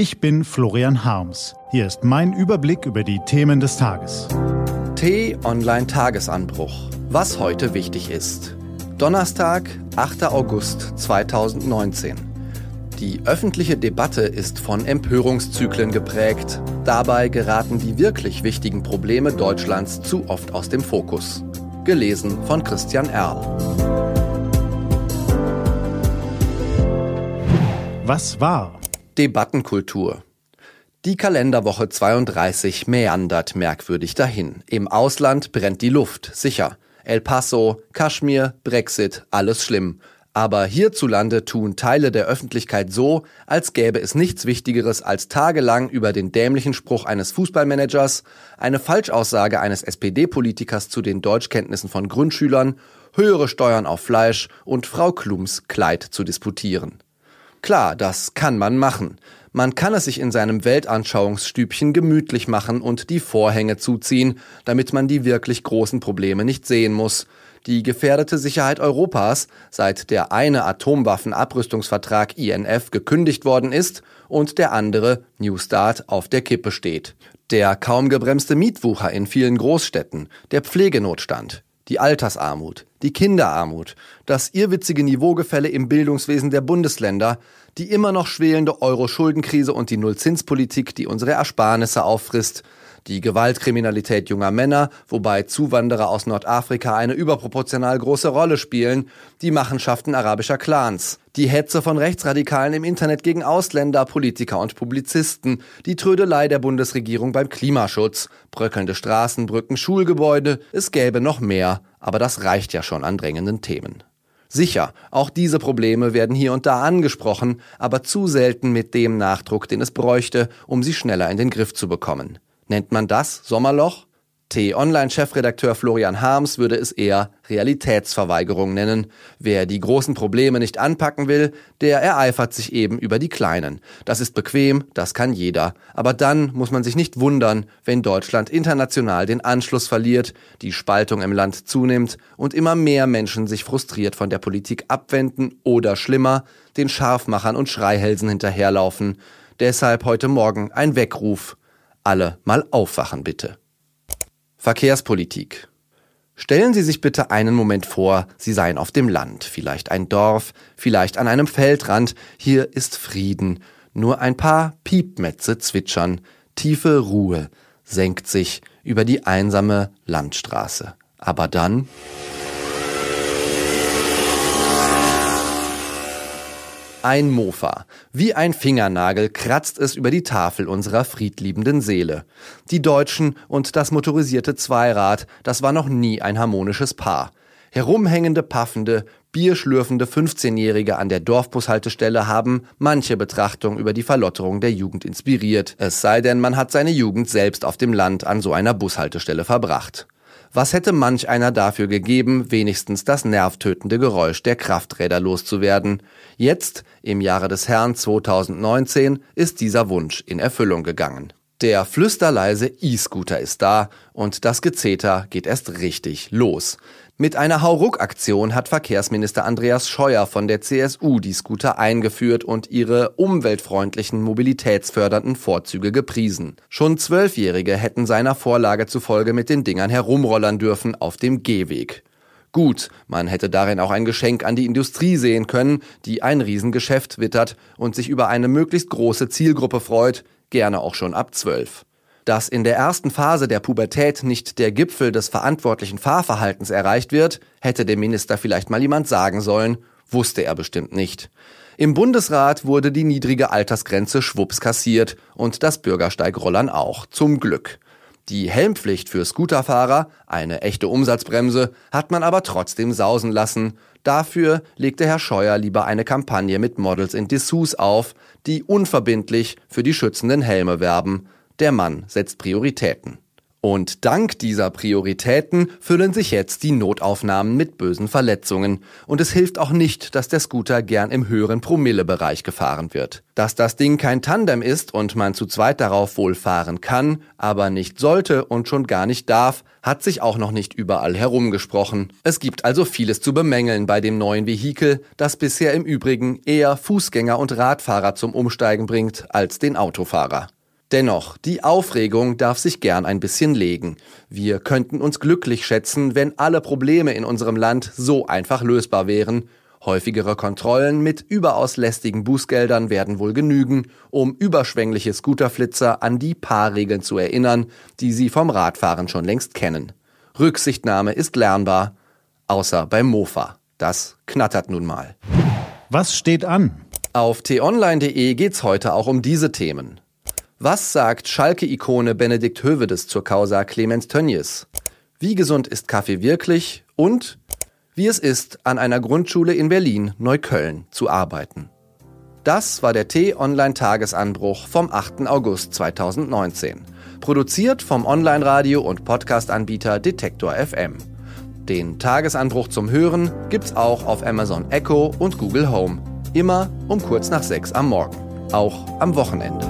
Ich bin Florian Harms. Hier ist mein Überblick über die Themen des Tages. T-Online Tagesanbruch. Was heute wichtig ist. Donnerstag, 8. August 2019. Die öffentliche Debatte ist von Empörungszyklen geprägt. Dabei geraten die wirklich wichtigen Probleme Deutschlands zu oft aus dem Fokus. Gelesen von Christian Erl. Was war? Debattenkultur. Die Kalenderwoche 32 meandert merkwürdig dahin. Im Ausland brennt die Luft, sicher. El Paso, Kaschmir, Brexit, alles schlimm. Aber hierzulande tun Teile der Öffentlichkeit so, als gäbe es nichts Wichtigeres als tagelang über den dämlichen Spruch eines Fußballmanagers, eine Falschaussage eines SPD-Politikers zu den Deutschkenntnissen von Grundschülern, höhere Steuern auf Fleisch und Frau Klums Kleid zu disputieren. Klar, das kann man machen. Man kann es sich in seinem Weltanschauungsstübchen gemütlich machen und die Vorhänge zuziehen, damit man die wirklich großen Probleme nicht sehen muss. Die gefährdete Sicherheit Europas, seit der eine Atomwaffenabrüstungsvertrag INF gekündigt worden ist und der andere New Start auf der Kippe steht. Der kaum gebremste Mietwucher in vielen Großstädten, der Pflegenotstand, die Altersarmut, die Kinderarmut, das irrwitzige Niveaugefälle im Bildungswesen der Bundesländer, die immer noch schwelende Euro-Schuldenkrise und die Nullzinspolitik, die unsere Ersparnisse auffrisst, die Gewaltkriminalität junger Männer, wobei Zuwanderer aus Nordafrika eine überproportional große Rolle spielen, die Machenschaften arabischer Clans, die Hetze von Rechtsradikalen im Internet gegen Ausländer, Politiker und Publizisten, die Trödelei der Bundesregierung beim Klimaschutz, bröckelnde Straßen, Brücken, Schulgebäude, es gäbe noch mehr, aber das reicht ja schon an drängenden Themen. Sicher, auch diese Probleme werden hier und da angesprochen, aber zu selten mit dem Nachdruck, den es bräuchte, um sie schneller in den Griff zu bekommen. Nennt man das Sommerloch? T-Online-Chefredakteur Florian Harms würde es eher Realitätsverweigerung nennen. Wer die großen Probleme nicht anpacken will, der ereifert sich eben über die kleinen. Das ist bequem, das kann jeder. Aber dann muss man sich nicht wundern, wenn Deutschland international den Anschluss verliert, die Spaltung im Land zunimmt und immer mehr Menschen sich frustriert von der Politik abwenden oder schlimmer, den Scharfmachern und Schreihälsen hinterherlaufen. Deshalb heute Morgen ein Weckruf. Alle mal aufwachen bitte. Verkehrspolitik. Stellen Sie sich bitte einen Moment vor, Sie seien auf dem Land, vielleicht ein Dorf, vielleicht an einem Feldrand, hier ist Frieden, nur ein paar Piepmetze zwitschern, tiefe Ruhe senkt sich über die einsame Landstraße. Aber dann Ein Mofa. Wie ein Fingernagel kratzt es über die Tafel unserer friedliebenden Seele. Die Deutschen und das motorisierte Zweirad, das war noch nie ein harmonisches Paar. Herumhängende, paffende, bierschlürfende 15-Jährige an der Dorfbushaltestelle haben manche Betrachtung über die Verlotterung der Jugend inspiriert. Es sei denn, man hat seine Jugend selbst auf dem Land an so einer Bushaltestelle verbracht. Was hätte manch einer dafür gegeben, wenigstens das nervtötende Geräusch der Krafträder loszuwerden? Jetzt, im Jahre des Herrn 2019, ist dieser Wunsch in Erfüllung gegangen. Der flüsterleise E-Scooter ist da und das Gezeter geht erst richtig los. Mit einer Hauruck-Aktion hat Verkehrsminister Andreas Scheuer von der CSU die Scooter eingeführt und ihre umweltfreundlichen, mobilitätsfördernden Vorzüge gepriesen. Schon Zwölfjährige hätten seiner Vorlage zufolge mit den Dingern herumrollern dürfen auf dem Gehweg. Gut, man hätte darin auch ein Geschenk an die Industrie sehen können, die ein Riesengeschäft wittert und sich über eine möglichst große Zielgruppe freut, gerne auch schon ab zwölf. Dass in der ersten Phase der Pubertät nicht der Gipfel des verantwortlichen Fahrverhaltens erreicht wird, hätte dem Minister vielleicht mal jemand sagen sollen, wusste er bestimmt nicht. Im Bundesrat wurde die niedrige Altersgrenze schwupps kassiert und das Bürgersteigrollern auch, zum Glück. Die Helmpflicht für Scooterfahrer, eine echte Umsatzbremse, hat man aber trotzdem sausen lassen. Dafür legte Herr Scheuer lieber eine Kampagne mit Models in Dessous auf, die unverbindlich für die schützenden Helme werben. Der Mann setzt Prioritäten. Und dank dieser Prioritäten füllen sich jetzt die Notaufnahmen mit bösen Verletzungen. Und es hilft auch nicht, dass der Scooter gern im höheren Promillebereich gefahren wird. Dass das Ding kein Tandem ist und man zu zweit darauf wohl fahren kann, aber nicht sollte und schon gar nicht darf, hat sich auch noch nicht überall herumgesprochen. Es gibt also vieles zu bemängeln bei dem neuen Vehikel, das bisher im Übrigen eher Fußgänger und Radfahrer zum Umsteigen bringt als den Autofahrer. Dennoch, die Aufregung darf sich gern ein bisschen legen. Wir könnten uns glücklich schätzen, wenn alle Probleme in unserem Land so einfach lösbar wären. Häufigere Kontrollen mit überaus lästigen Bußgeldern werden wohl genügen, um überschwängliche Scooterflitzer an die paar Regeln zu erinnern, die sie vom Radfahren schon längst kennen. Rücksichtnahme ist lernbar, außer beim Mofa. Das knattert nun mal. Was steht an? Auf t-online.de geht's heute auch um diese Themen. Was sagt Schalke-Ikone Benedikt Hövedes zur Causa Clemens Tönnies? Wie gesund ist Kaffee wirklich? Und wie es ist, an einer Grundschule in Berlin-Neukölln zu arbeiten. Das war der T-Online-Tagesanbruch vom 8. August 2019. Produziert vom Online-Radio- und Podcast-Anbieter Detektor FM. Den Tagesanbruch zum Hören gibt's auch auf Amazon Echo und Google Home. Immer um kurz nach sechs am Morgen. Auch am Wochenende.